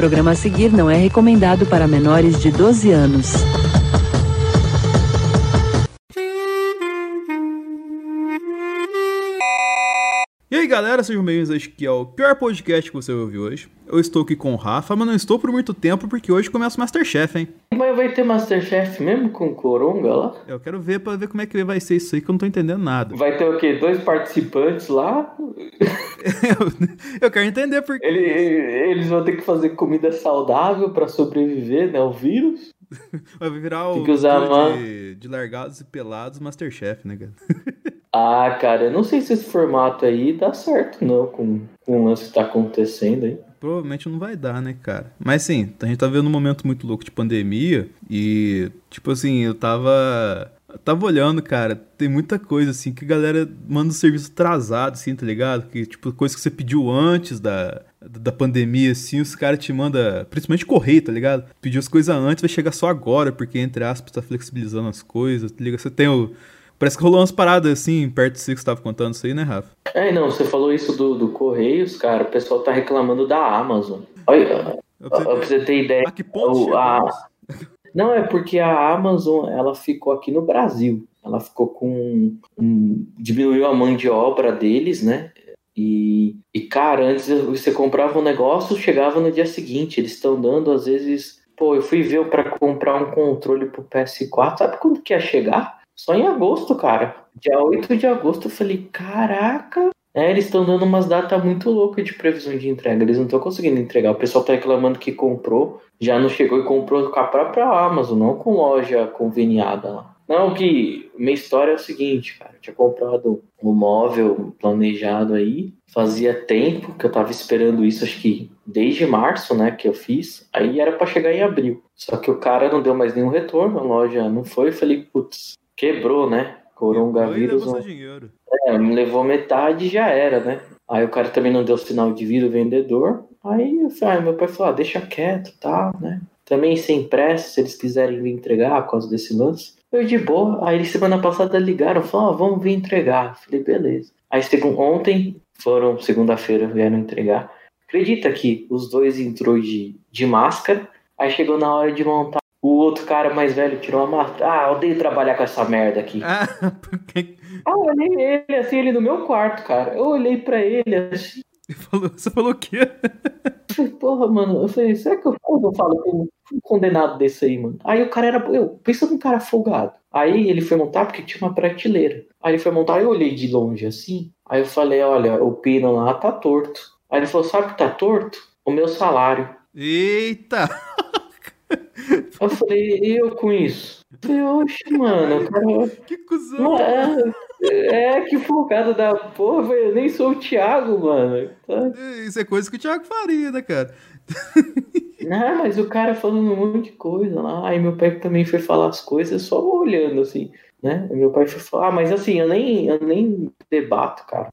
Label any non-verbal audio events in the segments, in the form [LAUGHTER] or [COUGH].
programa a seguir não é recomendado para menores de 12 anos. Galera, sejam bem-vindos acho que é o pior podcast que você vai ouvir hoje. Eu estou aqui com o Rafa, mas não estou por muito tempo porque hoje começa o Masterchef, hein? Mas vai ter Masterchef mesmo com Coronga lá? Eu quero ver pra ver como é que vai ser isso aí, que eu não tô entendendo nada. Vai ter o quê? Dois participantes lá? eu, [LAUGHS] eu quero entender porque. Ele, eles vão ter que fazer comida saudável pra sobreviver, né? O vírus. [LAUGHS] Vai virar o Tem que usar uma- de, de largados e pelados Masterchef, né, cara? [LAUGHS] Ah, cara, eu não sei se esse formato aí dá certo, não, com, com o lance que tá acontecendo aí. Provavelmente não vai dar, né, cara? Mas sim, a gente tá vendo um momento muito louco de pandemia e, tipo assim, eu tava. Eu Tava olhando, cara, tem muita coisa assim que a galera manda o serviço atrasado, assim, tá ligado? Que, tipo, coisa que você pediu antes da, da pandemia, assim, os caras te mandam, principalmente correio, tá ligado? Pediu as coisas antes, vai chegar só agora, porque, entre aspas, tá flexibilizando as coisas, tá ligado? Você tem o. Parece que rolou umas paradas assim, perto de você que você tava contando isso aí, né, Rafa? É, não, você falou isso do, do Correios, cara, o pessoal tá reclamando da Amazon. Olha, Eu pra você ter ideia. A que ponto o- a-? [LAUGHS] Não, é porque a Amazon, ela ficou aqui no Brasil. Ela ficou com. um- diminuiu a mão de obra deles, né? E, e, cara, antes você comprava um negócio, chegava no dia seguinte. Eles estão dando, às vezes. Pô, eu fui ver para comprar um controle pro PS4. Sabe quando que ia chegar? Só em agosto, cara. Dia 8 de agosto. Eu falei, caraca. É, eles estão dando umas datas muito loucas de previsão de entrega. Eles não estão conseguindo entregar. O pessoal tá reclamando que comprou, já não chegou e comprou com a própria Amazon, não com loja conveniada lá. Não, que minha história é o seguinte, cara. Eu tinha comprado um móvel planejado aí. Fazia tempo que eu tava esperando isso, acho que desde março, né, que eu fiz. Aí era pra chegar em abril. Só que o cara não deu mais nenhum retorno, a loja não foi. Eu falei, putz, quebrou, né? Coronavírus. Levou dinheiro. é, me levou metade e já era, né? Aí o cara também não deu sinal de vida, o vendedor. Aí eu falei, ah, meu pai falou, ah, deixa quieto, tá, né? Também sem pressa, se eles quiserem vir entregar por causa desse lance. Eu de boa. Aí eles semana passada ligaram, falaram, ah, vamos vir entregar. Falei, beleza. Aí ontem, foram, segunda-feira, vieram entregar. Acredita que os dois entrou de, de máscara, aí chegou na hora de montar. O outro cara mais velho tirou a máscara. Ah, odeio trabalhar com essa merda aqui. Ah, [LAUGHS] porque Ah, eu olhei ele assim, ele no meu quarto, cara. Eu olhei pra ele assim, falou, você falou o quê? [LAUGHS] eu falei, porra, mano. Eu falei, será que eu, eu falo com um condenado desse aí, mano? Aí o cara era. Eu, pensa num cara folgado. Aí ele foi montar porque tinha uma prateleira. Aí ele foi montar, eu olhei de longe assim. Aí eu falei, olha, o pino lá tá torto. Aí ele falou, sabe o que tá torto? O meu salário. Eita! [LAUGHS] Eu falei, e eu com isso? Eu falei, oxe, mano, o cara. [LAUGHS] Que cuzão! Não é, é, que folgado da porra, eu nem sou o Thiago, mano. Tá? Isso é coisa que o Thiago faria, né, cara? [LAUGHS] Ah, mas o cara falando um monte de coisa lá. Aí meu pai também foi falar as coisas só olhando, assim, né? Meu pai falar, ah, mas assim, eu nem, eu nem debato, cara.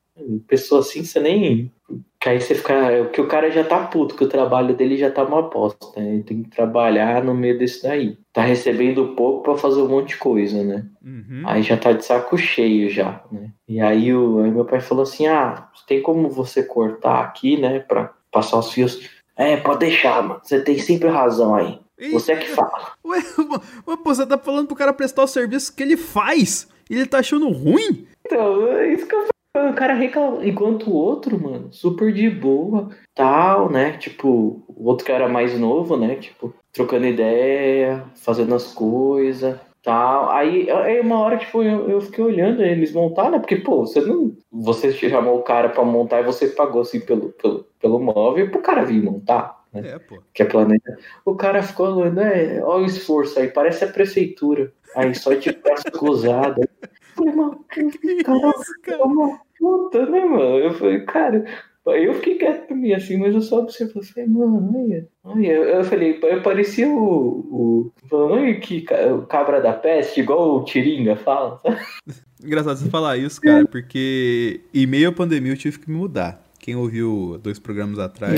Pessoa assim, você nem. Que aí você fica. Que o cara já tá puto, que o trabalho dele já tá uma aposta, né? Ele tem que trabalhar no meio desse daí. Tá recebendo pouco pra fazer um monte de coisa, né? Uhum. Aí já tá de saco cheio já, né? E aí, o, aí meu pai falou assim, ah, tem como você cortar aqui, né, pra passar os fios? É, pode deixar, mano, você tem sempre razão aí. Você é que fala. Ué, [LAUGHS] pô, você tá falando pro cara prestar o serviço que ele faz e ele tá achando ruim? Então, é isso que eu falo. O cara reclama. Enquanto o outro, mano, super de boa, tal, né? Tipo, o outro era mais novo, né? Tipo, trocando ideia, fazendo as coisas, tal. Aí, aí uma hora, tipo, eu, eu fiquei olhando eles montar, né? Porque, pô, você não. Você chamou o cara pra montar e você pagou assim pelo, pelo, pelo móvel pro cara vir montar. Né? É, pô. que é planeta. O cara ficou olhando, é, olha o esforço aí, parece a prefeitura. Aí só de braço cruzado. Eu falei, mano, Que [LAUGHS] cara, isso, cara? é uma puta, né, mano? Eu falei, cara, eu fiquei quieto pra mim assim, mas eu só observei, falei, mano, olha, olha. Eu falei, eu parecia o. o olha que o cabra da peste, igual o Tiringa fala? [LAUGHS] Engraçado você falar isso, cara, porque em meio à pandemia eu tive que me mudar. Quem ouviu dois programas atrás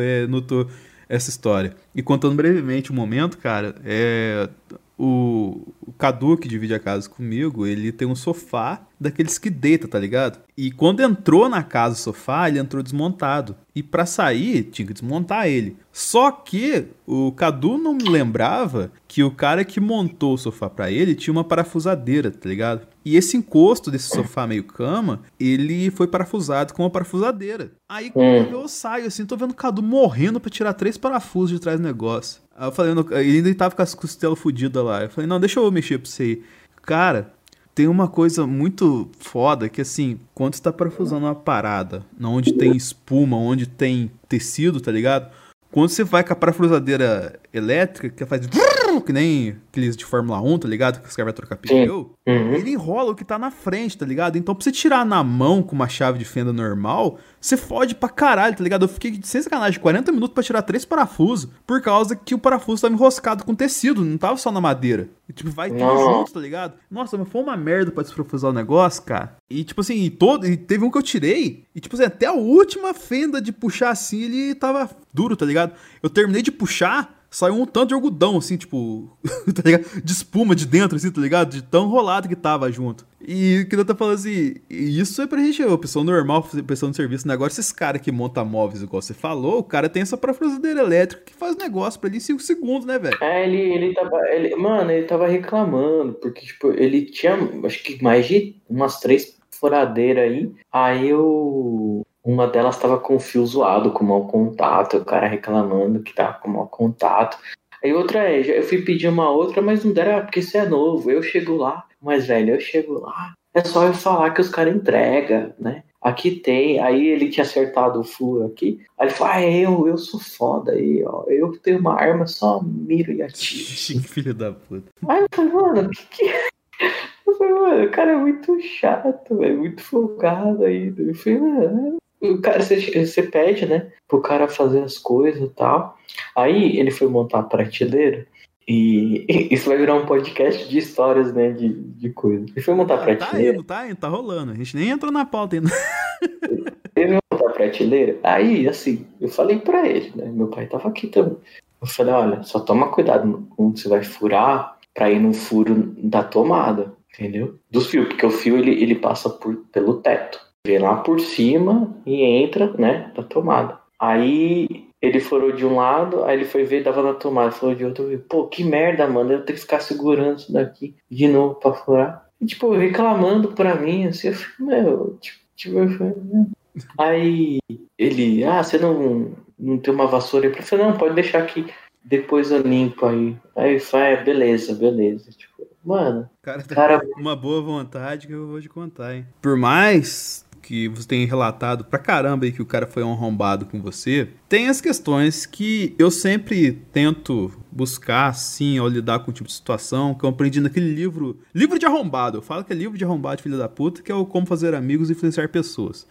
é, notou essa história. E contando brevemente o momento, cara, é, o, o Cadu, que divide a casa comigo, ele tem um sofá daqueles que deita, tá ligado? E quando entrou na casa o sofá, ele entrou desmontado. E para sair, tinha que desmontar ele. Só que o Cadu não lembrava que o cara que montou o sofá para ele tinha uma parafusadeira, tá ligado? E esse encosto desse sofá meio cama, ele foi parafusado com uma parafusadeira. Aí quando eu saio assim, tô vendo o Cadu morrendo para tirar três parafusos de trás do negócio. Aí eu falei, ele ainda tava com as costelas fodidas lá. Eu falei, não, deixa eu mexer pra você aí. Cara, tem uma coisa muito foda que assim, quando você tá parafusando uma parada, onde tem espuma, onde tem tecido, tá ligado? Quando você vai com a parafusadeira elétrica, que faz que nem aqueles de Fórmula 1, tá ligado? Que os caras vão trocar pneu, uhum. ele enrola o que tá na frente, tá ligado? Então pra você tirar na mão com uma chave de fenda normal, você fode pra caralho, tá ligado? Eu fiquei sem sacanagem 40 minutos para tirar três parafusos, por causa que o parafuso tava enroscado com tecido, não tava só na madeira. E, tipo, vai tudo junto, tá ligado? Nossa, mas foi uma merda pra desprofusar o negócio, cara. E, tipo assim, e todo, e teve um que eu tirei, e, tipo assim, até a última fenda de puxar assim, ele tava duro, tá ligado? Eu terminei de puxar, saiu um tanto de algodão, assim, tipo, [LAUGHS] tá ligado? De espuma de dentro, assim, tá ligado? De tão rolado que tava junto. E o que tô falando assim, isso é pra gente, a pessoa normal, pessoa de serviço, negócio, esses caras que montam móveis, igual você falou, o cara tem essa parafusadeira elétrica que faz negócio pra ele em 5 segundos, né, velho? É, ele, ele tava, ele, mano, ele tava reclamando, porque, tipo, ele tinha, acho que mais de umas três furadeiras aí, aí eu uma delas estava com o fio zoado, com mau contato, o cara reclamando que tava com mau contato. Aí outra é, eu fui pedir uma outra, mas não deram, ah, porque isso é novo. Eu chego lá, mas velho, eu chego lá, é só eu falar que os caras entregam, né? Aqui tem, aí ele tinha acertado o furo aqui. Aí ele falou: Ah, eu, eu sou foda aí, ó. Eu tenho uma arma, só miro e atiro. [LAUGHS] Filho da puta. Aí eu falei, mano, que que. Eu falei, mano, o cara é muito chato, é muito folgado ainda. Eu falei, mano, o cara, você, você pede, né, pro cara fazer as coisas e tal. Aí ele foi montar a prateleira e isso vai virar um podcast de histórias, né, de, de coisas. Ele foi montar a prateleira. Tá indo, tá indo, tá rolando. A gente nem entrou na pauta ainda. [LAUGHS] ele vai montar a prateleira. Aí, assim, eu falei pra ele, né, meu pai tava aqui também. Eu falei, olha, só toma cuidado quando você vai furar pra ir no furo da tomada, entendeu? Dos fios, porque o fio ele, ele passa por, pelo teto vê lá por cima e entra, né, da tomada. Aí ele furou de um lado, aí ele foi ver, dava na tomada, falou de outro, pô, que merda, mano, eu tenho que ficar segurando isso daqui de novo pra furar. E, tipo, reclamando pra mim, assim, eu falei, meu, tipo, tipo eu falei, né? Aí ele, ah, você não, não tem uma vassoura aí? Eu falei, não, pode deixar aqui, depois eu limpo aí. Aí ele falou, é, beleza, beleza. Tipo, mano, cara, tá cara... uma boa vontade que eu vou te contar, hein. Por mais que você tem relatado pra caramba aí que o cara foi arrombado com você, tem as questões que eu sempre tento buscar, assim, ao lidar com o tipo de situação, que eu aprendi naquele livro, livro de arrombado, eu falo que é livro de arrombado, filho da puta, que é o Como Fazer Amigos e Influenciar Pessoas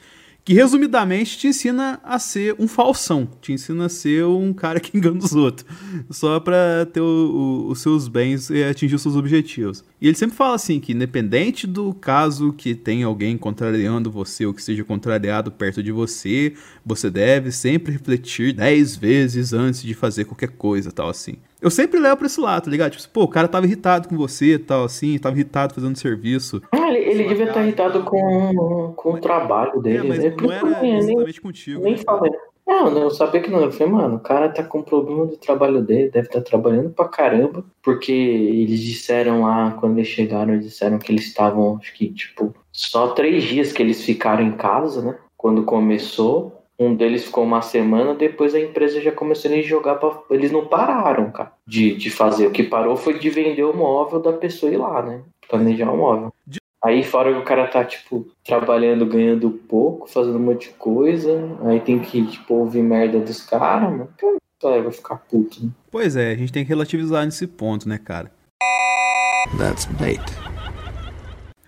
que resumidamente te ensina a ser um falsão, te ensina a ser um cara que [LAUGHS] engana os outros, só para ter o, o, os seus bens e atingir os seus objetivos. E ele sempre fala assim que independente do caso que tem alguém contrariando você ou que seja contrariado perto de você, você deve sempre refletir dez vezes antes de fazer qualquer coisa, tal assim. Eu sempre levo pra esse lado, tá ligado? Tipo, pô, o cara tava irritado com você, tal, assim, tava irritado fazendo serviço. Ah, ele, ele devia estar irritado com, com o trabalho dele. É, mas né? não era exatamente nem, contigo. Nem né, falei. Não, eu sabia que não. Eu falei, mano, o cara tá com problema do trabalho dele, deve estar tá trabalhando pra caramba, porque eles disseram lá, quando eles chegaram, eles disseram que eles estavam, acho que, tipo, só três dias que eles ficaram em casa, né? Quando começou. Um deles ficou uma semana, depois a empresa já começou a jogar pra... Eles não pararam, cara, de, de fazer. O que parou foi de vender o móvel da pessoa ir lá, né? Planejar o móvel. Aí fora que o cara tá, tipo, trabalhando, ganhando pouco, fazendo um monte de coisa, aí tem que, tipo, ouvir merda dos caras, mano. Cara, vai ficar puto, né? Pois é, a gente tem que relativizar nesse ponto, né, cara? That's bait.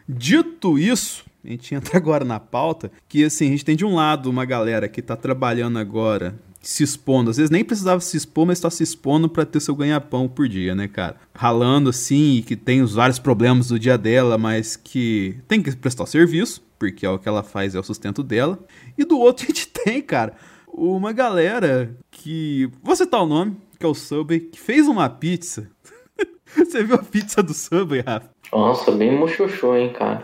Dito isso, a gente entra [LAUGHS] agora na pauta, que assim, a gente tem de um lado uma galera que tá trabalhando agora, se expondo, às vezes nem precisava se expor, mas tá se expondo para ter seu ganha-pão por dia, né, cara? Ralando assim, e que tem os vários problemas do dia dela, mas que tem que prestar serviço, porque é o que ela faz, é o sustento dela. E do outro [LAUGHS] a gente tem, cara, uma galera que. Vou citar o nome, que é o Subway, que fez uma pizza [LAUGHS] Você viu a pizza do Subway, Rafa? Nossa, bem mochochô, hein, cara.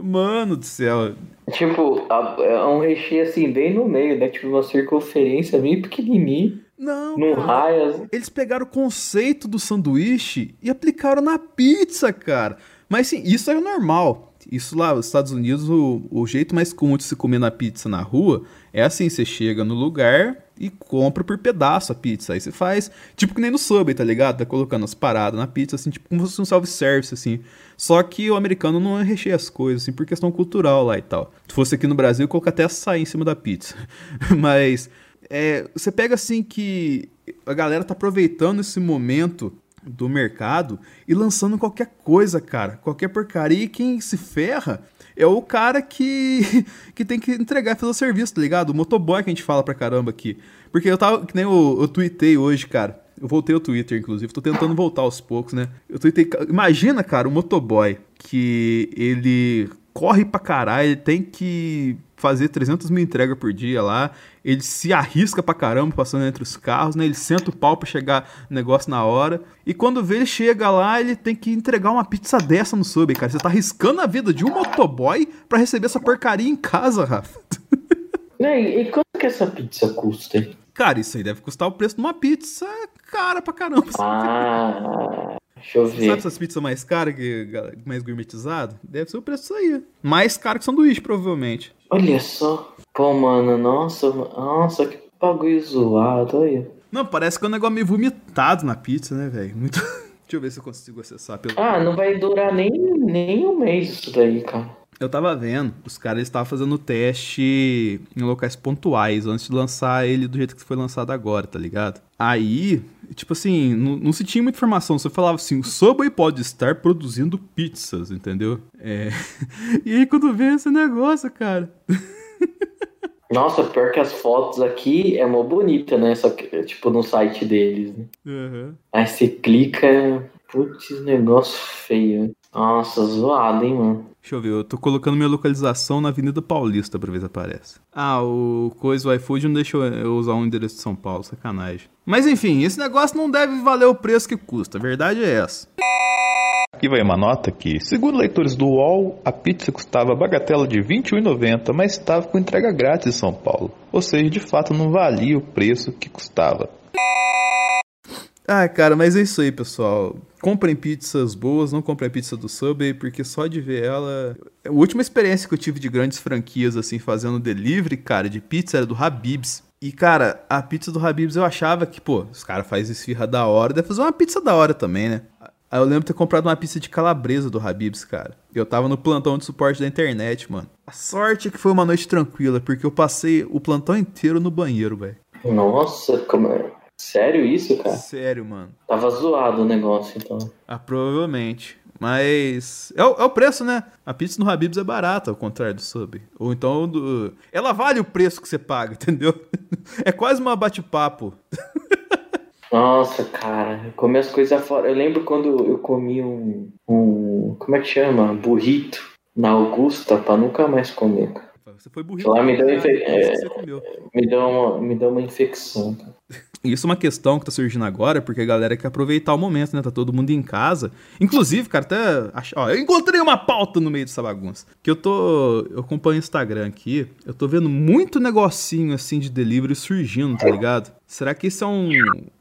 Mano do céu. Tipo, é um recheio assim, bem no meio, né? Tipo, uma circunferência bem pequenininha, Não, num raio. Eles pegaram o conceito do sanduíche e aplicaram na pizza, cara. Mas sim, isso é normal. Isso lá, nos Estados Unidos, o, o jeito mais comum de se comer na pizza na rua é assim: você chega no lugar e compra por pedaço a pizza. Aí você faz, tipo que nem no Subway, tá ligado? Tá colocando as paradas na pizza, assim, tipo como se fosse um self-service, assim. Só que o americano não recheia as coisas, assim, por questão cultural lá e tal. Se fosse aqui no Brasil, eu colocar até açaí em cima da pizza. [LAUGHS] Mas é, você pega assim que a galera tá aproveitando esse momento do mercado e lançando qualquer coisa, cara. Qualquer porcaria. E quem se ferra é o cara que, [LAUGHS] que tem que entregar pelo serviço, tá ligado? O motoboy que a gente fala pra caramba aqui. Porque eu tava, que nem eu, eu tuitei hoje, cara. Eu voltei ao Twitter, inclusive. Tô tentando voltar aos poucos, né? Eu tuitei. Imagina, cara, o motoboy que ele corre pra caralho, ele tem que fazer 300 mil entregas por dia lá. Ele se arrisca pra caramba passando entre os carros, né? Ele senta o pau pra chegar no negócio na hora. E quando vê ele chega lá, ele tem que entregar uma pizza dessa no Subway, cara. Você tá arriscando a vida de um motoboy pra receber essa porcaria em casa, Rafa. [LAUGHS] Né, E, e quanto que essa pizza custa? hein? Cara, isso aí deve custar o preço de uma pizza cara pra caramba. Ah, deixa eu Sabe ver. essas pizzas mais caras, mais gourmetizadas? Deve ser o preço disso aí. Mais caro que sanduíche, provavelmente. Olha só. Pô, mano, nossa, nossa, que bagulho zoado, olha. Não, parece que é um negócio meio vomitado na pizza, né, velho? Muito. [LAUGHS] Deixa eu ver se eu consigo acessar pelo. Ah, não vai durar nem, nem um mês isso daí, cara. Eu tava vendo, os caras estavam fazendo teste em locais pontuais antes de lançar ele do jeito que foi lançado agora, tá ligado? Aí, tipo assim, não, não se tinha muita informação, só falava assim: o Subway pode estar produzindo pizzas, entendeu? É. [LAUGHS] E aí quando vê esse negócio, cara. [LAUGHS] Nossa, pior que as fotos aqui é mó bonita, né? Só que, tipo, no site deles, né? Aham. Aí você clica, putz, negócio feio. Nossa, zoado, hein, mano. Deixa eu ver, eu tô colocando minha localização na Avenida Paulista pra ver se aparece. Ah, o coisa, o iFood não deixou eu usar um endereço de São Paulo, sacanagem. Mas enfim, esse negócio não deve valer o preço que custa, a verdade é essa. Aqui vai uma nota que, segundo leitores do UOL, a pizza custava bagatela de R$ 21,90, mas estava com entrega grátis em São Paulo. Ou seja, de fato não valia o preço que custava. Ah, cara, mas é isso aí, pessoal. Comprem pizzas boas, não comprem pizza do Subway, porque só de ver ela. A última experiência que eu tive de grandes franquias, assim, fazendo delivery, cara, de pizza era do Habib's. E, cara, a pizza do Habib's eu achava que, pô, os caras fazem esfirra da hora, deve fazer uma pizza da hora também, né? Aí eu lembro de ter comprado uma pizza de calabresa do Habib's, cara. Eu tava no plantão de suporte da internet, mano. A sorte é que foi uma noite tranquila, porque eu passei o plantão inteiro no banheiro, velho. Nossa, como é? Sério isso, cara? Sério, mano. Tava zoado o negócio, então. Ah, provavelmente. Mas é o, é o preço, né? A pizza no Habib's é barata, ao contrário do Subway. Ou então, do... ela vale o preço que você paga, [LAUGHS] entendeu? É quase uma bate-papo. Nossa, cara, eu comi as coisas fora. Eu lembro quando eu comi um, um. Como é que chama? Burrito na Augusta pra nunca mais comer. cara. Você foi burrito. Lá me deu infe- é. Me deu uma, me deu uma infecção. cara. Isso é uma questão que tá surgindo agora, porque a galera quer aproveitar o momento, né? Tá todo mundo em casa. Inclusive, cara, até. ach- Ó, eu encontrei uma pauta no meio dessa bagunça. Que eu tô. Eu acompanho o Instagram aqui. Eu tô vendo muito negocinho assim de delivery surgindo, tá ligado? Será que isso é um.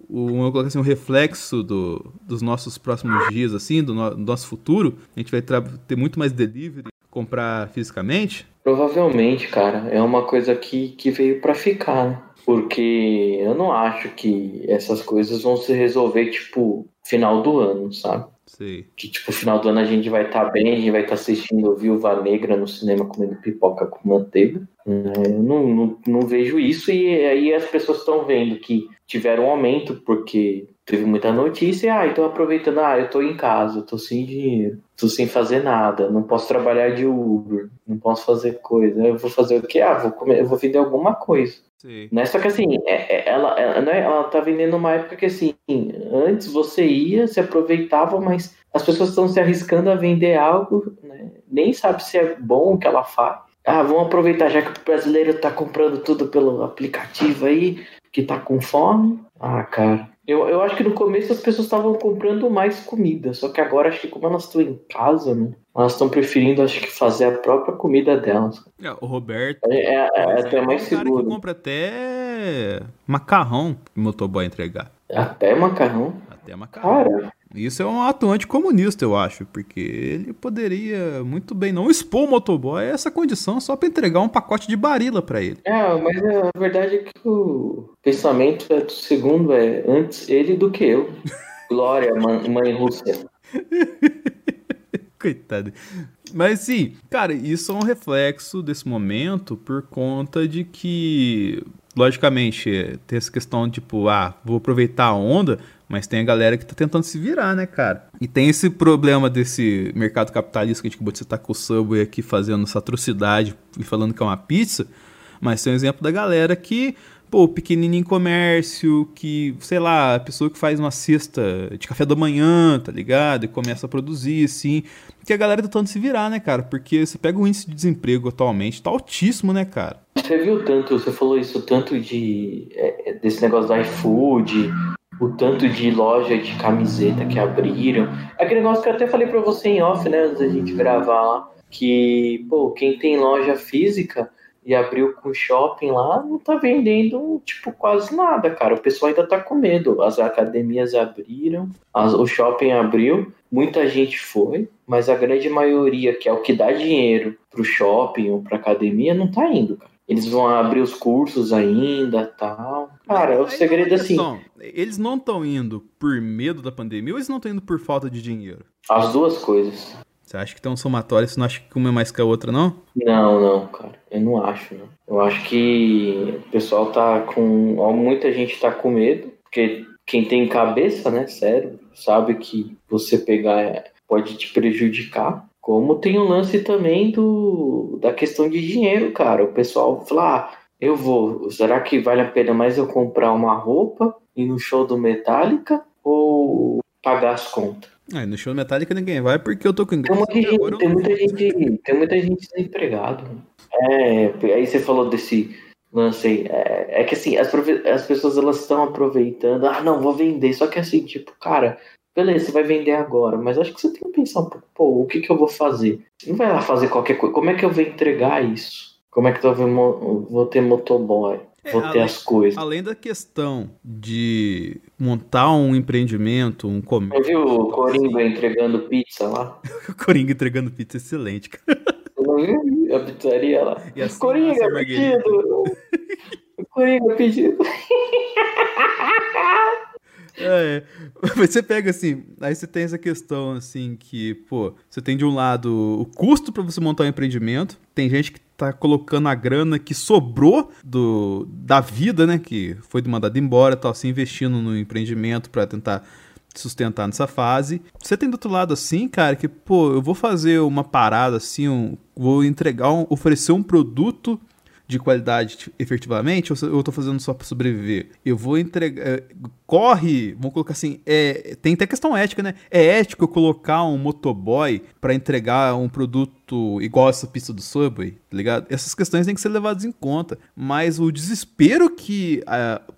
Um, eu assim, um reflexo do, dos nossos próximos dias, assim, do, no- do nosso futuro? A gente vai tra- ter muito mais delivery, comprar fisicamente? Provavelmente, cara, é uma coisa que, que veio pra ficar, né? Porque eu não acho que essas coisas vão se resolver, tipo, final do ano, sabe? Sei. Que, tipo, final do ano a gente vai estar bem, a gente vai estar assistindo Viúva Negra no cinema comendo pipoca com manteiga. né? Eu não, não, não vejo isso e aí as pessoas estão vendo que tiveram um aumento porque teve muita notícia e, ah, então aproveitando, ah, eu tô em casa, tô sem dinheiro, tô sem fazer nada, não posso trabalhar de Uber, não posso fazer coisa. Eu vou fazer o quê? Ah, vou comer, eu vou vender alguma coisa. Sei. Né? Só que assim, é- é- ela, ela, né, ela tá vendendo uma época que assim, antes você ia, se aproveitava, mas as pessoas estão se arriscando a vender algo, né? nem sabe se é bom o que ela faz. Ah, vamos aproveitar, já que o brasileiro tá comprando tudo pelo aplicativo aí, que tá com fome. Ah, cara, Eu, eu acho que no começo as pessoas estavam comprando mais comida, só que agora acho que como elas estão em casa, né? Elas estão preferindo, acho que, fazer a própria comida delas. É, o Roberto. É, é, é até é mais um cara seguro. que compra até macarrão pro motoboy entregar. Até macarrão. Até macarrão. Cara, Isso é um ato anticomunista, eu acho, porque ele poderia muito bem não expor o motoboy a essa condição só pra entregar um pacote de barila pra ele. é, mas a verdade é que o pensamento é do segundo é antes ele do que eu. Glória, [LAUGHS] mãe, Rússia. [LAUGHS] Coitado. Mas sim, cara, isso é um reflexo desse momento por conta de que, logicamente, tem essa questão tipo, ah, vou aproveitar a onda, mas tem a galera que tá tentando se virar, né, cara? E tem esse problema desse mercado capitalista que a gente acabou de citar com o Subway aqui fazendo essa atrocidade e falando que é uma pizza, mas tem um exemplo da galera que, pô, pequenininho comércio, que, sei lá, a pessoa que faz uma cesta de café da manhã, tá ligado? E começa a produzir, assim. Que a galera tá tentando se virar, né, cara? Porque você pega o índice de desemprego atualmente, tá altíssimo, né, cara? Você viu tanto, você falou isso, tanto de é, é, desse negócio do iFood, o tanto de loja de camiseta que abriram. Aquele negócio que eu até falei pra você em off, né, antes da gente gravar lá, que, pô, quem tem loja física e abriu com shopping lá, não tá vendendo, tipo, quase nada, cara. O pessoal ainda tá com medo. As academias abriram, as- o shopping abriu, muita gente foi, mas a grande maioria, que é o que dá dinheiro pro shopping ou pra academia, não tá indo, cara. Eles vão abrir os cursos ainda, tal. Cara, o segredo é assim, Eles não estão indo por medo da pandemia ou eles não estão indo por falta de dinheiro? as duas coisas. Você acha que tem um somatório, você não acha que uma é mais que a outra, não? Não, não, cara. Eu não acho, não. Eu acho que o pessoal tá com. ó, Muita gente tá com medo, porque quem tem cabeça, né, cérebro, sabe que você pegar é- pode te prejudicar. Como tem o lance também do da questão de dinheiro, cara. O pessoal fala, ah, eu vou. Será que vale a pena mais eu comprar uma roupa e no show do Metallica ou pagar as contas? Ah, no show Metallica ninguém vai porque eu tô com Tem, ingresso. muita e gente, tem muita gente, tem muita gente desempregado. É, aí você falou desse lance aí. É, é que assim, as, as pessoas elas estão aproveitando. Ah, não, vou vender. Só que assim, tipo, cara, beleza, você vai vender agora, mas acho que você tem que pensar um pouco, pô, o que, que eu vou fazer? Você não vai lá fazer qualquer coisa. Como é que eu vou entregar isso? Como é que eu vou, ter motoboy? É, Vou ter além- as coisas. Além da questão de montar um empreendimento, um comércio. viu o Coringa entregando pizza lá? [LAUGHS] Coringa entregando pizza excelente, cara. Você a pizzaria lá? E assim, Coringa, marguerita. pedido! Coringa, pedido! [LAUGHS] É, [LAUGHS] mas você pega assim, aí você tem essa questão assim que, pô, você tem de um lado o custo pra você montar um empreendimento, tem gente que tá colocando a grana que sobrou do da vida, né, que foi mandada embora, tal, se investindo no empreendimento pra tentar sustentar nessa fase. Você tem do outro lado assim, cara, que, pô, eu vou fazer uma parada assim, um- vou entregar, um, oferecer um produto de qualidade efetivamente, ou eu tô fazendo só pra sobreviver? Eu vou entregar. é, corre, vamos colocar assim, é, tem até questão ética, né? É ético colocar um motoboy pra entregar um produto igual essa pista do Subway, tá ligado? Essas questões têm que ser levadas em conta. Mas o desespero que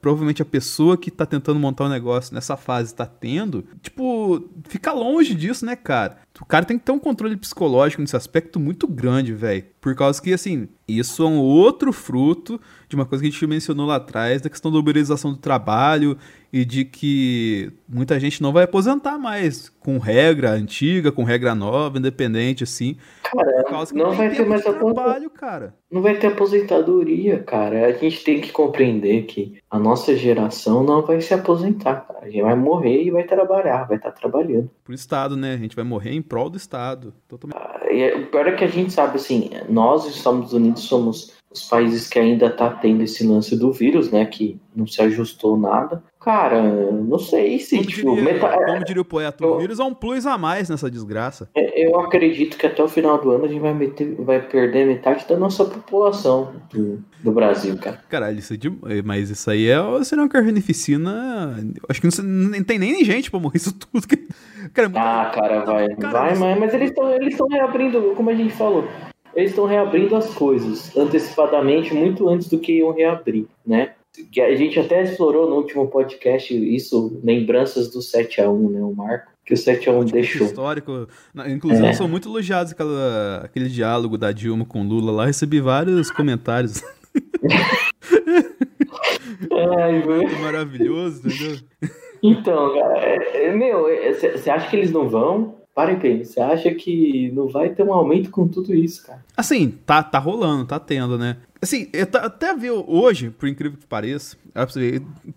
provavelmente a pessoa que tá tentando montar um negócio nessa fase tá tendo, tipo, fica longe disso, né, cara? O cara tem que ter um controle psicológico nesse aspecto muito grande, velho. Por causa que, assim, isso é um outro fruto de uma coisa que a gente mencionou lá atrás, da questão da uberização do trabalho e de que muita gente não vai aposentar mais com regra antiga, com regra nova, independente, assim. Que não tem vai ter mais trabalho, cara. Não vai ter aposentadoria, cara. A gente tem que compreender que a nossa geração não vai se aposentar, cara. A gente vai morrer e vai trabalhar, vai estar trabalhando. Pro Estado, né? A gente vai morrer em prol do Estado. Totalmente. E é- o pior é que a gente sabe, assim, nós, os Estados Unidos, somos os países que ainda tá tendo esse lance do vírus, né? Que não se ajustou nada. Cara, não sei se, Como tipo, diria, meta- como diria o poeta, o eu- vírus é um plus a mais nessa desgraça. É, Eu acredito que até o final do ano a gente vai, meter- vai perder metade da nossa população do, do Brasil, cara. Caralho, isso é de... mas isso aí é seria uma carnificina. Acho que não, nem tem nem gente pra morrer [LAUGHS] isso tudo. que- Cara, é Ah, cara, vai. Cara, vai, mas, mas eles estão eles estão reabrindo, como a gente falou, eles estão reabrindo as coisas antecipadamente, muito antes do que iam reabrir, né? Que a gente até explorou no último podcast isso, lembranças do 7x1, né? O Marco, que o 7x1 deixou. Histórico. Inclusive, é. são muito elogiados aquela, aquele diálogo da Dilma com Lula lá. Recebi vários comentários. Ai. [LAUGHS] Maravilhoso, entendeu? Então, cara, é, é, meu, você acha que eles não vão? Para e pensa, você acha que não vai ter um aumento com tudo isso, cara? Assim, tá, tá rolando, tá tendo, né? Assim, eu até vi hoje, por incrível que pareça,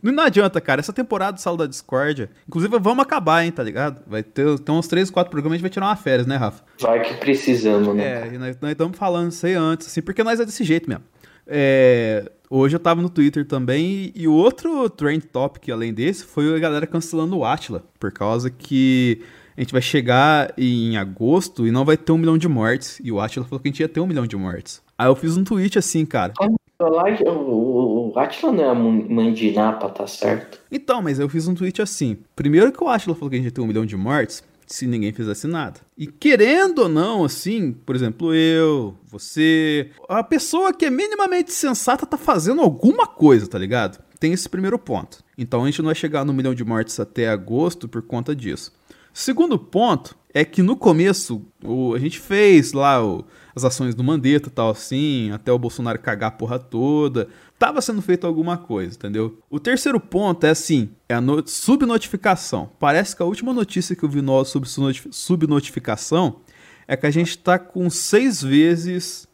não adianta, cara, essa temporada do Sala da Discordia, inclusive vamos acabar, hein, tá ligado? Vai ter, ter uns 3, 4 programas, a gente vai tirar uma férias, né, Rafa? Vai que precisamos, né? É, nós estamos falando isso aí antes, assim, porque nós é desse jeito mesmo. É, hoje eu tava no Twitter também e o outro trend topic além desse foi a galera cancelando o Atila, por causa que a gente vai chegar em agosto e não vai ter um milhão de mortes. E o Atila falou que a gente ia ter um milhão de mortes. Aí eu fiz um tweet assim, cara. O, Atila não é a mãe de Napa, tá certo? Então, mas eu fiz um tweet assim. Primeiro que o Atila falou que a gente ia ter um milhão de mortes se ninguém fizesse nada. E querendo ou não, assim, por exemplo, eu, você, a pessoa que é minimamente sensata tá fazendo alguma coisa, tá ligado? Tem esse primeiro ponto. Então a gente não vai chegar no milhão de mortes até agosto por conta disso. Segundo ponto é que no começo o, a gente fez lá o, as ações do Mandetta tal assim, até o Bolsonaro cagar a porra toda. Tava sendo feito alguma coisa, entendeu? O terceiro ponto é assim, é a subnotificação. Parece que a última notícia que eu vi nós sobre subnotificação é que a gente tá com seis vezes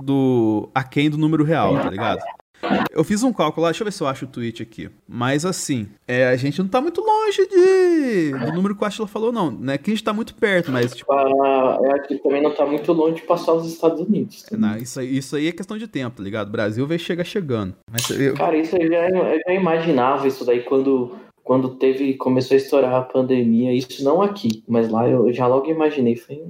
do aquém do número real, tá ligado? Eu fiz um cálculo lá, deixa eu ver se eu acho o tweet aqui. Mas assim, é, a gente não tá muito longe de, do número que o Ashla falou, não. Né? Que a gente tá muito perto, mas tipo. Ah, é aqui também não tá muito longe de passar os Estados Unidos. Não, isso, aí, isso aí é questão de tempo, tá ligado? O Brasil vai chegar chegando. Mas eu... Cara, isso eu já, eu já imaginava isso daí quando quando teve começou a estourar a pandemia, isso não aqui, mas lá eu já logo imaginei, foi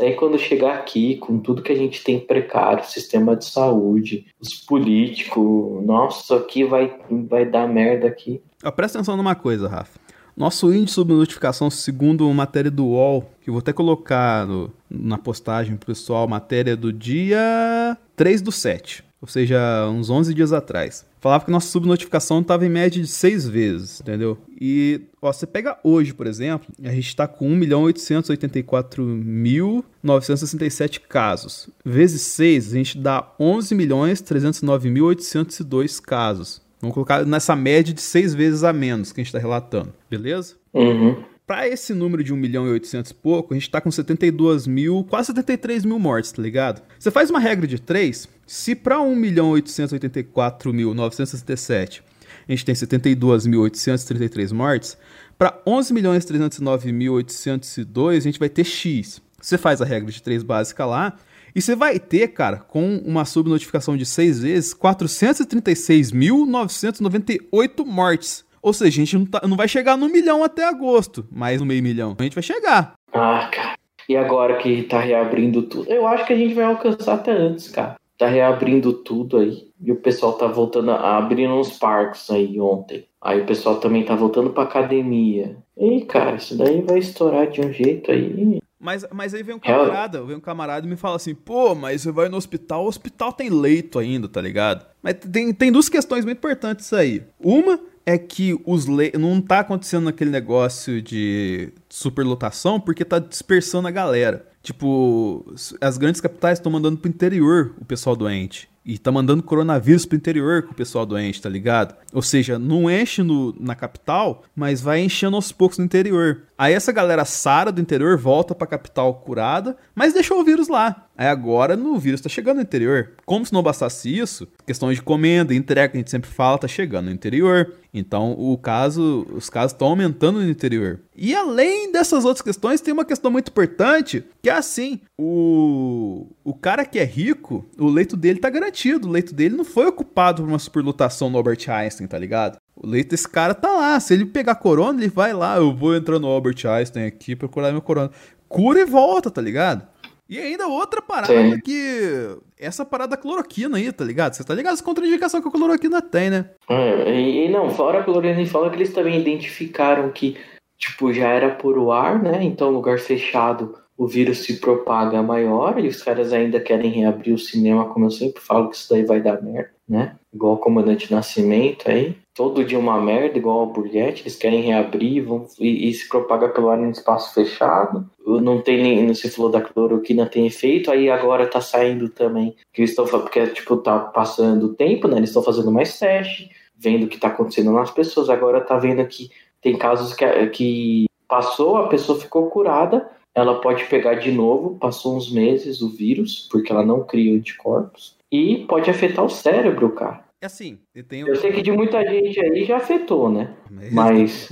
aí quando chegar aqui, com tudo que a gente tem precário, sistema de saúde, os políticos, nossa, aqui vai, vai dar merda aqui. Ah, presta atenção numa coisa, Rafa. Nosso índice de subnotificação, segundo uma matéria do UOL, que eu vou até colocar no, na postagem pro pessoal, matéria do dia 3 do 7 ou seja, uns 11 dias atrás. Falava que nossa subnotificação estava em média de 6 vezes, entendeu? E ó, você pega hoje, por exemplo, a gente está com 1.884.967 casos. Vezes 6, a gente dá 11.309.802 casos. Vamos colocar nessa média de 6 vezes a menos que a gente está relatando, beleza? Uhum. Para esse número de 1 milhão e 800 e pouco, a gente está com 72 mil, quase 73 mil mortes, tá ligado? Você faz uma regra de 3, se para 1.884.967 a gente tem 72.833 mortes, para 11.309.802 a gente vai ter X. Você faz a regra de 3 básica lá, e você vai ter, cara, com uma subnotificação de 6 vezes, 436.998 mortes. Ou seja, a gente não, tá, não vai chegar no milhão até agosto, mais no meio milhão. A gente vai chegar. Ah, cara. E agora que tá reabrindo tudo? Eu acho que a gente vai alcançar até antes, cara tá reabrindo tudo aí. E o pessoal tá voltando a abrir uns parques aí ontem. Aí o pessoal também tá voltando pra academia. E, cara, isso daí vai estourar de um jeito aí. Mas, mas aí vem um camarada, vem um camarada e me fala assim, pô, mas você vai no hospital, o hospital tem leito ainda, tá ligado? Mas tem, tem duas questões muito importantes aí. Uma é que os le... não tá acontecendo aquele negócio de superlotação porque tá dispersando a galera. Tipo, as grandes capitais estão mandando pro interior o pessoal doente. E tá mandando coronavírus pro interior com o pessoal doente, tá ligado? Ou seja, não enche no, na capital, mas vai enchendo aos poucos no interior. Aí essa galera sara do interior volta pra capital curada, mas deixou o vírus lá. Aí agora no vírus tá chegando no interior. Como se não bastasse isso, questão de comenda, entrega que a gente sempre fala, tá chegando no interior. Então o caso, os casos estão aumentando no interior. E além dessas outras questões, tem uma questão muito importante, que é assim, o, o cara que é rico, o leito dele tá garantido. O leito dele não foi ocupado por uma superlotação no Albert Einstein, tá ligado? O leito desse cara tá lá. Se ele pegar corona, ele vai lá. Eu vou entrar no Albert Einstein aqui procurar meu corona. Cura e volta, tá ligado? E ainda outra parada Sim. que. Essa parada da cloroquina aí, tá ligado? Você tá ligado as contraindicações que a cloroquina tem, né? É, e, não, fora a cloroquina, fala que eles também identificaram que, tipo, já era por o ar, né? Então, lugar fechado, o vírus se propaga maior e os caras ainda querem reabrir o cinema, como eu sempre falo, que isso daí vai dar merda. Né? Igual o comandante Nascimento aí. Todo dia uma merda, igual o Burguete, eles querem reabrir vão, e, e, se propaga pelo ar em espaço fechado. Não tem nem, você falou da cloroquina tem efeito, aí agora tá saindo também, que eles estão porque tipo, tá passando o tempo, né? Eles estão fazendo mais teste, vendo o que tá acontecendo nas pessoas, agora tá vendo que tem casos que, que passou, a pessoa ficou curada, ela pode pegar de novo, passou uns meses o vírus, porque ela não cria anticorpos, e pode afetar o cérebro, cara. É assim, eu, tenho... eu sei que de muita gente aí já afetou, né? Mas. Mas...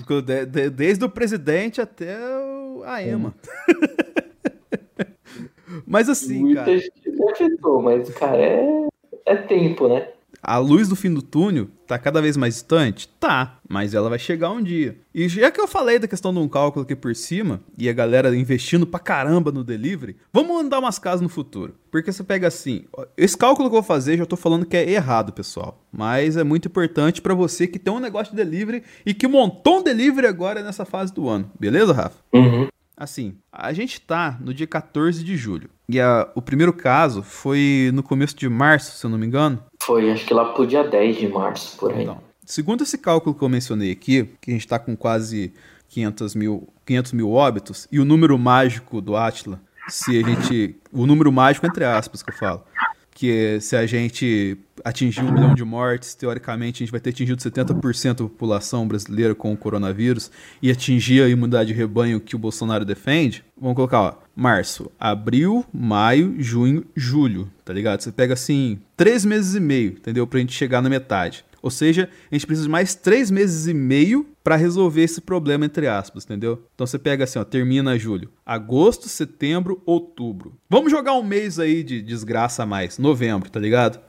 Desde o presidente até a EMA. [LAUGHS] mas assim, muita cara. Gente afetou, mas, cara, é, é tempo, né? A luz do fim do túnel tá cada vez mais distante? Tá, mas ela vai chegar um dia. E já que eu falei da questão de um cálculo aqui por cima, e a galera investindo pra caramba no delivery, vamos andar umas casas no futuro. Porque você pega assim, esse cálculo que eu vou fazer, já tô falando que é errado, pessoal. Mas é muito importante para você que tem um negócio de delivery e que montou um delivery agora nessa fase do ano. Beleza, Rafa? Uhum. Assim, a gente tá no dia 14 de julho. E a, o primeiro caso foi no começo de março, se eu não me engano. Foi, acho que lá pro dia 10 de março, por aí. Então, segundo esse cálculo que eu mencionei aqui, que a gente tá com quase 500 mil, 500 mil óbitos, e o número mágico do Atila, se a gente. O número mágico, entre aspas, que eu falo. Que se a gente atingir um milhão de mortes, teoricamente a gente vai ter atingido 70% da população brasileira com o coronavírus e atingir a imunidade de rebanho que o Bolsonaro defende, vamos colocar, ó, março, abril, maio, junho, julho, tá ligado? Você pega assim, três meses e meio, entendeu? Pra gente chegar na metade. Ou seja, a gente precisa de mais três meses e meio para resolver esse problema, entre aspas, entendeu? Então você pega assim, ó, termina julho, agosto, setembro, outubro. Vamos jogar um mês aí de desgraça a mais, novembro, tá ligado?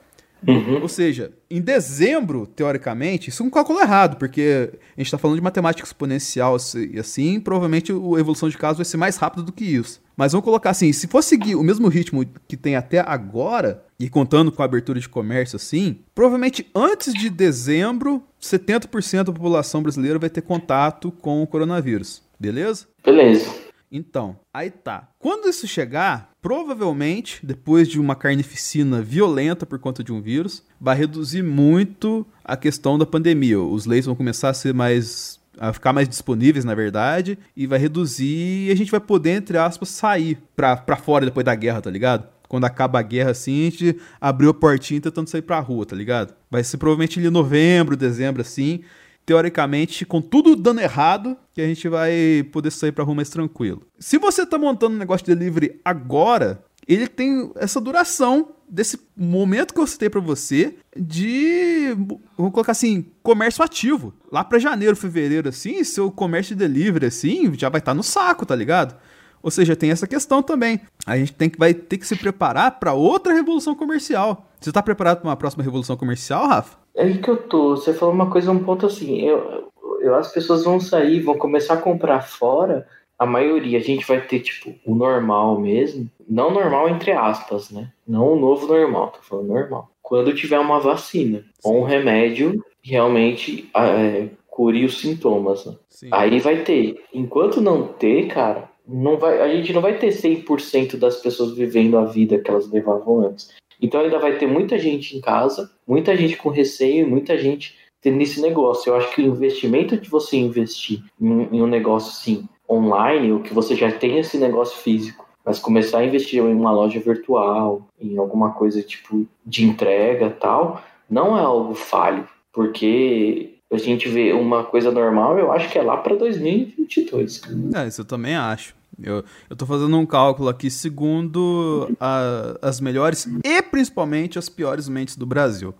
Uhum. Ou seja, em dezembro, teoricamente, isso é um cálculo errado, porque a gente está falando de matemática exponencial e assim, provavelmente a evolução de casos vai ser mais rápido do que isso. Mas vamos colocar assim, se for seguir o mesmo ritmo que tem até agora, e contando com a abertura de comércio assim, provavelmente antes de dezembro, 70% da população brasileira vai ter contato com o coronavírus. Beleza? Beleza. Então, aí tá. Quando isso chegar, provavelmente, depois de uma carnificina violenta por conta de um vírus, vai reduzir muito a questão da pandemia. Os leitos vão começar a ser mais a ficar mais disponíveis, na verdade, e vai reduzir e a gente vai poder, entre aspas, sair pra, pra fora depois da guerra, tá ligado? Quando acaba a guerra, assim, a gente abriu a portinha tentando sair pra rua, tá ligado? Vai ser provavelmente ali novembro, dezembro, assim, teoricamente, com tudo dando errado, que a gente vai poder sair pra rua mais tranquilo. Se você tá montando um negócio de delivery agora, ele tem essa duração desse momento que eu citei para você de, vamos colocar assim, comércio ativo. Lá para janeiro, fevereiro, assim, seu comércio de delivery, assim, já vai estar tá no saco, tá ligado? Ou seja, tem essa questão também. A gente tem que, vai ter que se preparar para outra revolução comercial. Você está preparado para uma próxima revolução comercial, Rafa? É aí que eu tô. Você falou uma coisa, um ponto assim. Eu, eu, as pessoas vão sair, vão começar a comprar fora. A maioria, a gente vai ter, tipo, o normal mesmo. Não normal, entre aspas, né? Não o novo normal, tô falando normal. Quando tiver uma vacina ou um remédio, realmente é, cure os sintomas. Né? Aí vai ter. Enquanto não ter, cara, não vai, a gente não vai ter 100% das pessoas vivendo a vida que elas levavam antes. Então ainda vai ter muita gente em casa, muita gente com receio, muita gente tendo esse negócio. Eu acho que o investimento de você investir em, um negócio assim online, ou que você já tem esse negócio físico, mas começar a investir em uma loja virtual, em alguma coisa tipo de entrega tal, não é algo falho, porque a gente vê uma coisa normal, eu acho que é lá para 2022. É, isso eu também acho. Eu, eu tô fazendo um cálculo aqui segundo a, as melhores e principalmente as piores mentes do Brasil.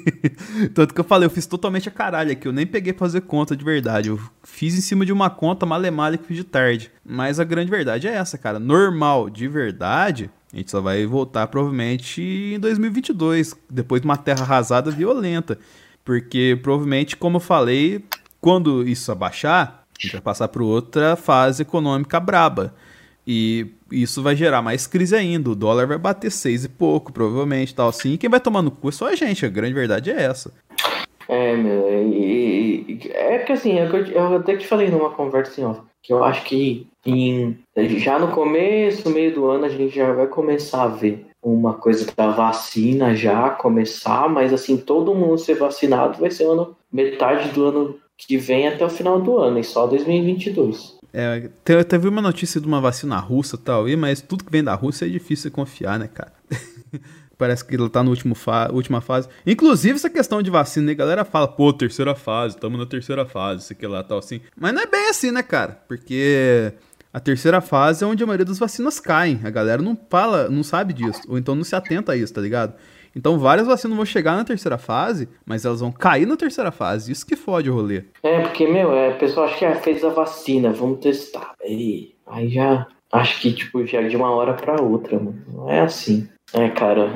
[LAUGHS] Tanto que eu falei, eu fiz totalmente a caralho aqui. Eu nem peguei pra fazer conta de verdade. Eu fiz em cima de uma conta malemalha que fiz de tarde. Mas a grande verdade é essa, cara. Normal, de verdade, a gente só vai voltar provavelmente em 2022, depois de uma terra arrasada violenta. Porque provavelmente, como eu falei, quando isso abaixar, a gente vai passar para outra fase econômica braba. E isso vai gerar mais crise ainda. O dólar vai bater seis e pouco, provavelmente, tal assim. E quem vai tomar no cu é só a gente. A grande verdade é essa. É, meu. E, e, é que assim, é eu, eu até te falei numa conversa assim, que eu acho que em, já no começo, meio do ano, a gente já vai começar a ver uma coisa da vacina já começar, mas assim, todo mundo ser vacinado vai ser ano, metade do ano que vem até o final do ano, e só 2022. É, te- teve uma notícia de uma vacina russa e tal, aí, mas tudo que vem da Rússia é difícil de confiar, né, cara? [LAUGHS] Parece que ele tá na último fa última fase. Inclusive, essa questão de vacina, né, a galera fala, pô, terceira fase, estamos na terceira fase, isso aqui lá, tal, assim. Mas não é bem assim, né, cara? Porque a terceira fase é onde a maioria das vacinas caem. A galera não fala, não sabe disso, ou então não se atenta a isso, tá ligado? Então várias vacinas vão chegar na terceira fase, mas elas vão cair na terceira fase. Isso que fode o rolê. É, porque, meu, é, o pessoal acha que ah, fez a vacina, vamos testar. Aí, aí já, acho que, tipo, já de uma hora pra outra, mano. Não é assim. É, cara,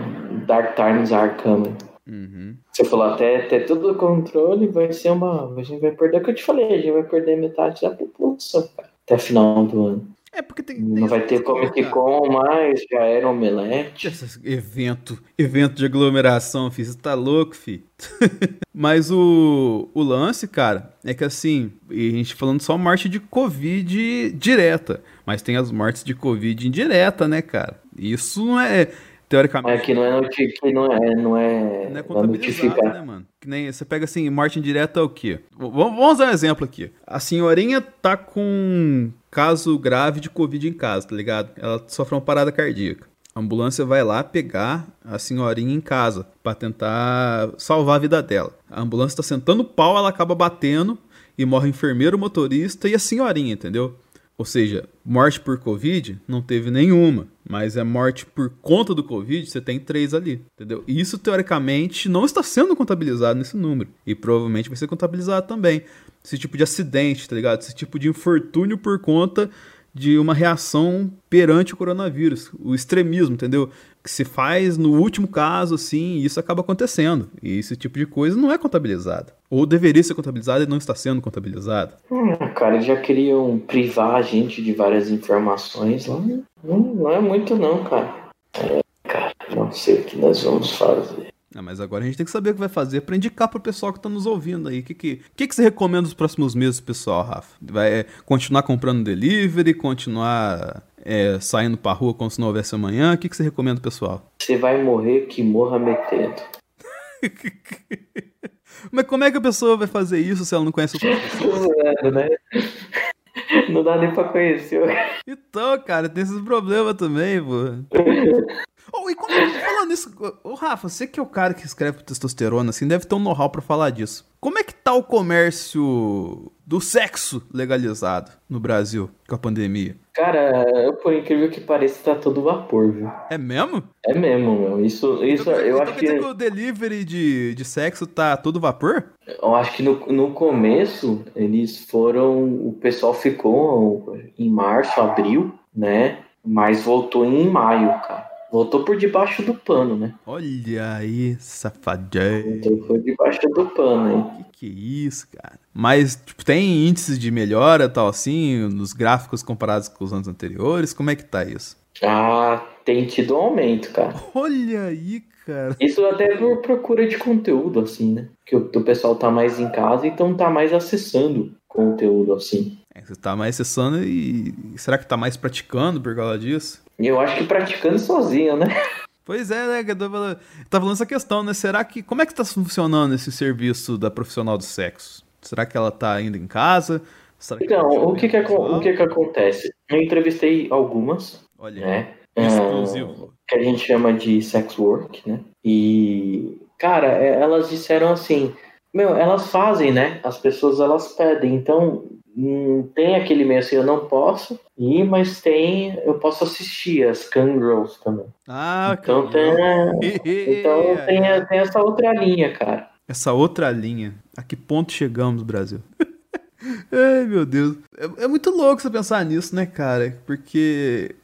Dark Times are coming. Uhum. Você falou até ter tudo o controle, vai ser uma. A gente vai perder o que eu te falei, a gente vai perder metade da população, cara. Até final do ano. É porque tem. tem Não vai ter Comic. Con mais, já era omelete. Esse evento, evento de aglomeração, fi, você tá louco, fi. [LAUGHS] Mas o, o lance, cara, é que assim, e a gente falando só morte de Covid direta, mas tem as mortes de Covid indireta, né, cara? Isso não é, É teoricamente, que não é, que não é, não é, não é não é contabilizado, notificar. né, mano? Que nem, você pega assim, morte indireta é o quê? Vamos dar um exemplo aqui. A senhorinha tá com um caso grave de Covid em casa, tá ligado? Ela sofreu uma parada cardíaca. A ambulância vai lá pegar a senhorinha em casa pra tentar salvar a vida dela. A ambulância tá sentando pau, ela acaba batendo e morre o enfermeiro, o motorista e a senhorinha, entendeu? Ou seja, morte por Covid não teve nenhuma, mas é morte por conta do Covid, você tem três ali, entendeu? Isso, teoricamente, não está sendo contabilizado nesse número. E provavelmente vai ser contabilizado também. Esse tipo de acidente, tá ligado? Esse tipo de infortúnio por conta de uma reação perante o coronavírus. O extremismo, entendeu? Que se faz no último caso, assim, e isso acaba acontecendo. E esse tipo de coisa não é contabilizado. Ou deveria ser contabilizado e não está sendo contabilizado. Hum, cara, eles já queriam privar a gente de várias informações lá. Não, não é muito não, cara. É, cara, não sei o que nós vamos fazer. Ah, mas agora a gente tem que saber o que vai fazer pra indicar pro pessoal que tá nos ouvindo aí. O que, que, que, que você recomenda nos próximos meses, pessoal, Rafa? Vai continuar comprando delivery, continuar é, saindo pra rua como se não houvesse amanhã? O que, que você recomenda, pessoal? Você vai morrer que morra metendo. [LAUGHS] Mas como é que a pessoa vai fazer isso se ela não conhece? [LAUGHS] Zoando, né? Não dá nem pra conhecer. Então, cara, tem esses problemas também, pô. [LAUGHS] Oh, e como, falando nisso, ô Rafa, você que é o cara que escreve testosterona, assim, deve ter um know-how pra falar disso. Como é que tá o comércio do sexo legalizado no Brasil com a pandemia? Cara, por incrível que pareça, tá todo vapor, viu? É mesmo? É mesmo, meu. Isso, isso então, eu então acho que. que o delivery de, de sexo tá todo vapor? Eu acho que no, no começo eles foram. O pessoal ficou em março, abril, né? Mas voltou em maio, cara. Voltou por debaixo do pano, né? Olha aí, safadinho. Voltou por debaixo do pano, hein? Que que é isso, cara? Mas, tipo, tem índices de melhora, tal assim, nos gráficos comparados com os anos anteriores? Como é que tá isso? Ah, tem tido um aumento, cara. [LAUGHS] Olha aí, cara. Isso até por procura de conteúdo, assim, né? Que o, o pessoal tá mais em casa, então tá mais acessando conteúdo, assim. É, você tá mais acessando e será que tá mais praticando por causa disso? E eu acho que praticando sozinho, né? Pois é, né? eu Tá falando essa questão, né? Será que. Como é que tá funcionando esse serviço da profissional do sexo? Será que ela tá indo em casa? Será que Então, tá o que que, o que que acontece? Eu entrevistei algumas, Olha, né? exclusivo. que a gente chama de sex work, né? E, cara, é- elas disseram assim, meu, elas fazem, né? As pessoas elas pedem, então tem aquele meio assim, eu não posso ir, mas tem, eu posso assistir as Girls também. Ah, Então tem, [LAUGHS] então tem, tem essa outra linha, cara. Essa outra linha. A que ponto chegamos, Brasil? [LAUGHS] Ai, meu Deus. É, é muito louco você pensar nisso, né, cara? Porque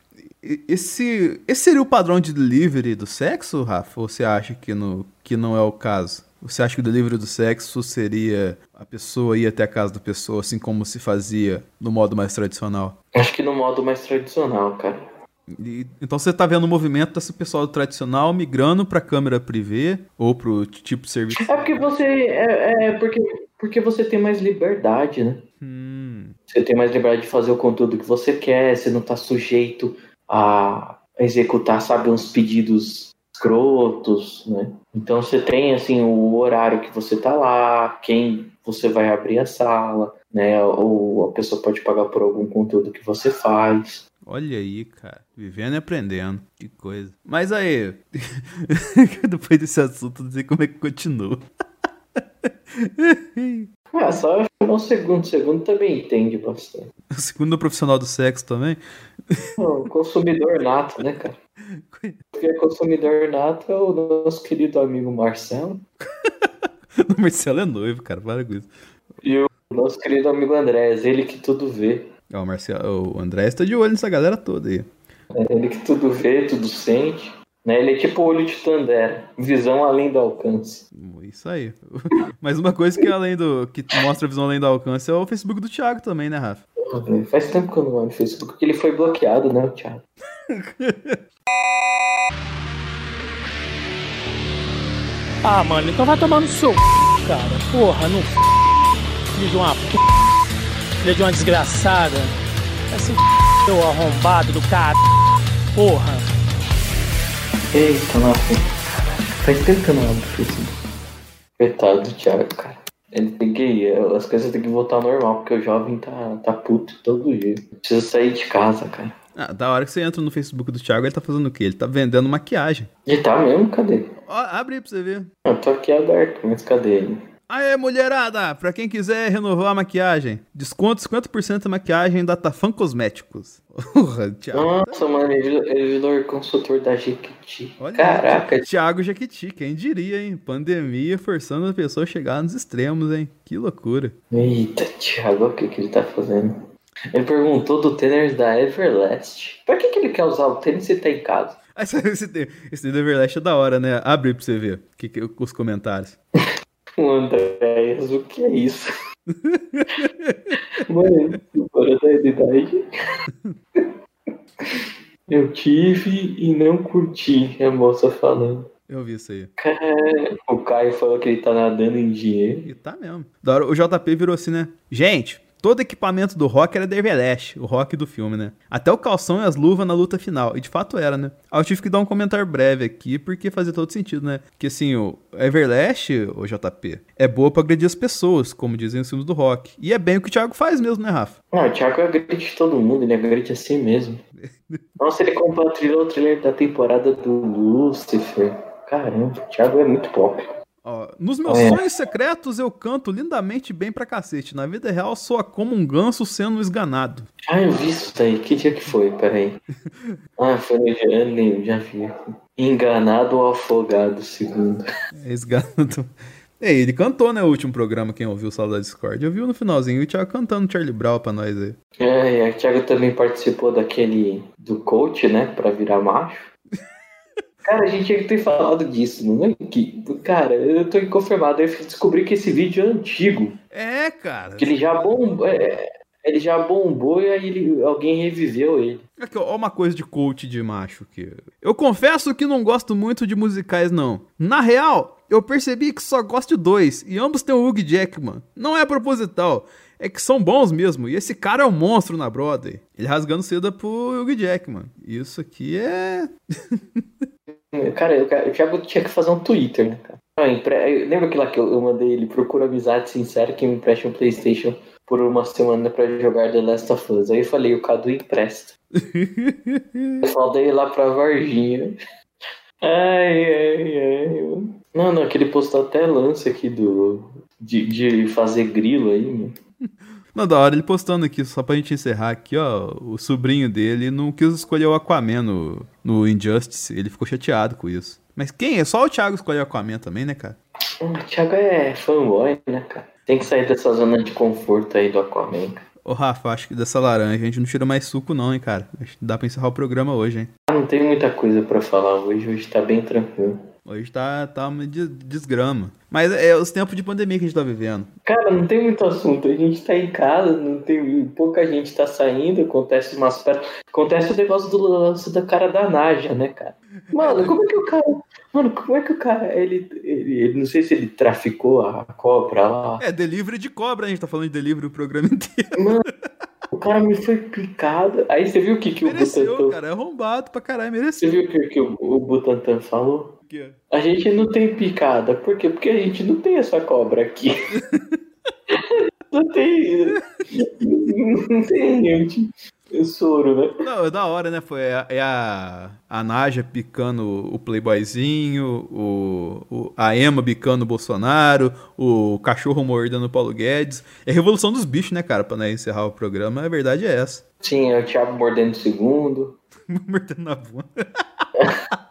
esse, esse seria o padrão de delivery do sexo, Rafa? Ou você acha que, no, que não é o caso? Você acha que o delivery do sexo seria a pessoa ir até a casa da pessoa, assim como se fazia no modo mais tradicional? Acho que no modo mais tradicional, cara. E- então você tá vendo o movimento desse pessoal tradicional migrando pra câmera privê ou pro tipo de serviço? É porque você. É, é porque, porque você tem mais liberdade, né? Hum, Você tem mais liberdade de fazer o conteúdo que você quer, você não tá sujeito a, executar, sabe, uns pedidos escrotos, né? Então você tem assim o horário que você tá lá, quem você vai abrir a sala, né? Ou a pessoa pode pagar por algum conteúdo que você faz. Olha aí, cara. Vivendo e aprendendo. Que coisa. Mas aí, [LAUGHS] depois desse assunto, não sei como é que continua. Ah, [LAUGHS] só chamar o segundo. O segundo também entende bastante. O segundo profissional do sexo também. O consumidor nato, né, cara? [LAUGHS] Porque consumidor nato é o nosso querido amigo Marcelo. [LAUGHS] o Marcelo é noivo, cara. Para com isso. E o nosso querido amigo Andrés, ele que tudo vê. Ó, o, Marcelo, o André está de olho nessa galera toda aí. É ele que tudo vê, tudo sente. Né? Ele é tipo o olho de Tandera, visão além do alcance. Isso aí. [LAUGHS] Mas uma coisa que além do que mostra a visão além do alcance é o Facebook do Thiago também, né, Rafa? Faz tempo que eu não olho no Facebook, porque ele foi bloqueado, né, o Thiago? [LAUGHS] ah, mano, então vai tomar no seu cara. Porra, não filho de uma p... filho de uma desgraçada. Assim, seu arrombado do cara. Porra. Eita, nossa. Faz tempo que eu não abro o Facebook. Coitado do Thiago, cara. Ele tem que. As coisas tem que voltar ao normal, porque o jovem tá, tá puto todo dia. Precisa sair de casa, cara. Ah, da hora que você entra no Facebook do Thiago, ele tá fazendo o quê? Ele tá vendendo maquiagem. Ele tá mesmo? Cadê? Ó, abre aí pra você ver. Eu tô aqui aberto, mas cadê ele? Aê, mulherada! Pra quem quiser renovar a maquiagem, desconto 50% da maquiagem da Tafan Cosméticos. Porra, Thiago. Nossa, mano, ele, virou consultor da Jequiti. Olha Caraca. Thiago Jequiti, quem diria, hein? Pandemia forçando a pessoa a chegar nos extremos, hein? Que loucura. Eita, Thiago, o que, que ele tá fazendo? Ele perguntou do tênis da Everlast. Pra que, que ele quer usar o tênis se tá em casa? [LAUGHS] Esse, esse, esse da Everlast é da hora, né? Abre pra você ver que, que, os comentários. [LAUGHS] o Andréas, o que é isso? [LAUGHS] Mano, fora da realidade. Eu tive e não curti a moça falando. Eu vi isso aí. O Caio falou que ele tá nadando em dinheiro. E tá mesmo. Da hora, o JP virou assim, né? Gente, Todo equipamento do Rock era da Everlast, o Rock do filme, né? Até o calção e as luvas na luta final. E de fato era, né? Aí eu tive que dar um comentário breve aqui, porque fazia todo sentido, né? Que assim, o Everlast, o JP, é boa pra agredir as pessoas, como dizem os filmes do Rock. E é bem o que o Thiago faz mesmo, né, Rafa? Não, o Thiago agride todo mundo, ele agride a si mesmo. [LAUGHS] Nossa, ele compartilhou o trailer da temporada do Lucifer. Caramba, o Thiago é muito pop. Ó, nos meus é. sonhos secretos eu canto lindamente bem pra cacete. Na vida real soa como um ganso sendo esganado. Ah, eu vi isso daí. Que dia que foi? Peraí. [LAUGHS] ah, foi no dia, já vi. Enganado ou afogado, segundo. É, esganado. [LAUGHS] É, ele cantou, né, o último programa, quem ouviu o Sala da Discord. Eu vi no finalzinho o Thiago cantando Charlie Brown pra nós aí. É, e o Thiago também participou daquele do coach, né, pra virar macho. Cara, a gente que ter falado disso, não é? Que, cara, eu tô inconformado. Eu descobri que esse vídeo é antigo. É, cara. Que ele já bombou. É, ele já bombou e aí ele, alguém reviveu ele. Aqui, ó, uma coisa de coach de macho que eu confesso que não gosto muito de musicais não. Na real, eu percebi que só gosto de dois e ambos têm o Hugh Jackman. Não é proposital é que são bons mesmo. E esse cara é um monstro na Broadway. Ele rasgando seda pro Hugh Jackman. Isso aqui é. [LAUGHS] cara, o Thiago tinha que fazer um Twitter, né, cara? Lembra aquilo lá que eu mandei ele? Procura amizade sincera que me empreste um PlayStation por uma semana pra jogar The Last of Us. Aí eu falei, o Cadu empresta. [LAUGHS] eu falei lá pra Varginha. Ai, ai, ai. Não, não, que ele postou até lance aqui do. De, de fazer grilo aí, mano. Não, da hora ele postando aqui, só pra gente encerrar aqui, ó, o sobrinho dele não quis escolher o Aquaman no, no Injustice, ele ficou chateado com isso. Mas quem é? Só o Thiago escolheu o Aquaman também, né, cara? O Thiago é fanboy, né, cara? Tem que sair dessa zona de conforto aí do Aquaman, cara. Ô, Rafa, acho que dessa laranja a gente não tira mais suco não, hein, cara. Acho que dá pra encerrar o programa hoje, hein. Ah, não tem muita coisa para falar hoje, hoje tá bem tranquilo. Hoje tá, tá uma desgrama. Mas é os tempos de pandemia que a gente tá vivendo. Cara, não tem muito assunto. A gente tá em casa, não tem. Pouca gente tá saindo, acontece umas. Acontece o negócio do lance da cara da Naja, né, cara? Mano, como é que o cara. Mano, como é que o cara. Ele, ele, ele não sei se ele traficou a cobra lá. É, delivery de cobra, a gente tá falando de delivery o programa [LAUGHS] inteiro. Mano, O cara me foi picado. Aí você viu o que, que o Mereceu, Butantan. cara. É arrombado pra caralho, Você mereceu. viu o que, que o, o Butantan falou? Quê? A gente não tem picada. Por quê? Porque a gente não tem essa cobra aqui. [LAUGHS] não tem. Não tem gente. Soro, né? Não, é da hora, né? Foi a, é a, a Naja picando o Playboyzinho, o, o- a Emma picando o Bolsonaro, o cachorro mordendo o Paulo Guedes. É a revolução dos bichos, né, cara? Pra né, encerrar o programa, a verdade é essa. Tinha o Thiago mordendo o segundo. [LAUGHS] mordendo na bunda. [LAUGHS]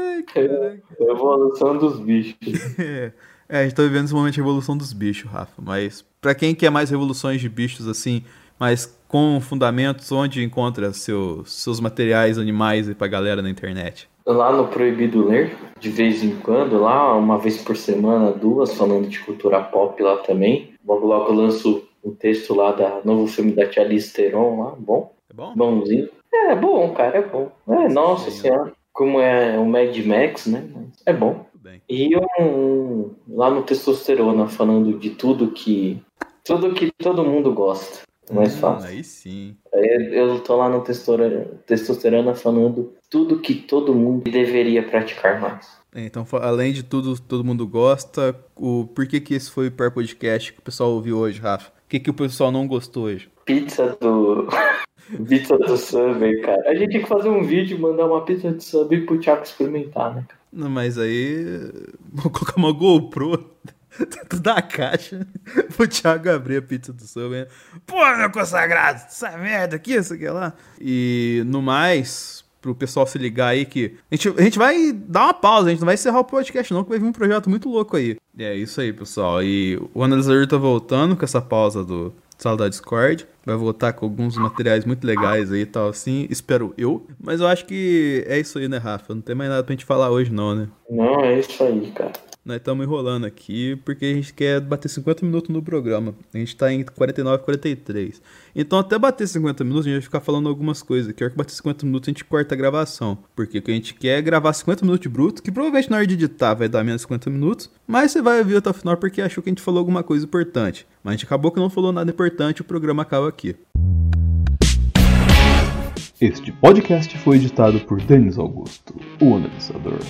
Ai, caraca. Evolução dos bichos. [LAUGHS] É, é, a gente tá vivendo esse momento de revolução dos bichos, Rafa. Mas pra quem quer mais revoluções de bichos assim, mas com fundamentos, onde encontra seus, seus materiais animais aí pra galera na internet? Lá no Proibido Ler, de vez em quando, lá, uma vez por semana, duas, falando de cultura pop lá também. Logo, logo eu lanço um texto lá da novo filme da Tia Liz Theron lá, bom, É bom? bonzinho. É, é bom, cara, é bom. É, nossa Sim. senhora, como é o Mad Max, né? É bom. E um, lá no Testosterona, falando de tudo que. Tudo que todo mundo gosta. É mais Hum, fácil. Aí sim. Eu tô lá no Testosterona, falando tudo que todo mundo deveria praticar mais. É, Então, além de tudo, todo mundo gosta, o, por que, que esse foi o pior podcast que o pessoal ouviu hoje, Rafa? O que, que o pessoal não gostou hoje? Pizza do. [LAUGHS] pizza do Subway, cara. A gente tem que fazer um vídeo e mandar uma pizza de Subway pro Thiago experimentar, né? cara? Não, mas aí. Vou colocar uma GoPro dentro da caixa pro Thiago abrir a pizza do Subway. Pô, meu consagrado, essa merda aqui, isso aqui lá. E no mais, pro pessoal se ligar aí que. A gente, a gente vai dar uma pausa, a gente não vai encerrar o podcast, não, que vai vir um projeto muito louco aí. E é isso aí, pessoal. E o analisador tá voltando com essa pausa do sala da Discord. Vai voltar com alguns materiais muito legais aí e tal, assim. Espero eu. Mas eu acho que é isso aí, né, Rafa? Não tem mais nada pra gente falar hoje, não, né? Não, é isso aí, cara. Nós estamos enrolando aqui porque a gente quer bater 50 minutos no programa. A gente tá em 49, 43. Então, até bater 50 minutos, a gente vai ficar falando algumas coisas. Que hora que bater 50 minutos, a gente corta a gravação. Porque o que a gente quer é gravar 50 minutos de bruto, que provavelmente na hora de editar vai dar menos de 50 minutos. Mas você vai ouvir até o final porque achou que a gente falou alguma coisa importante. Mas a gente acabou que não falou nada importante, o programa acaba aqui. Este podcast foi editado por Denis Augusto, o analisador.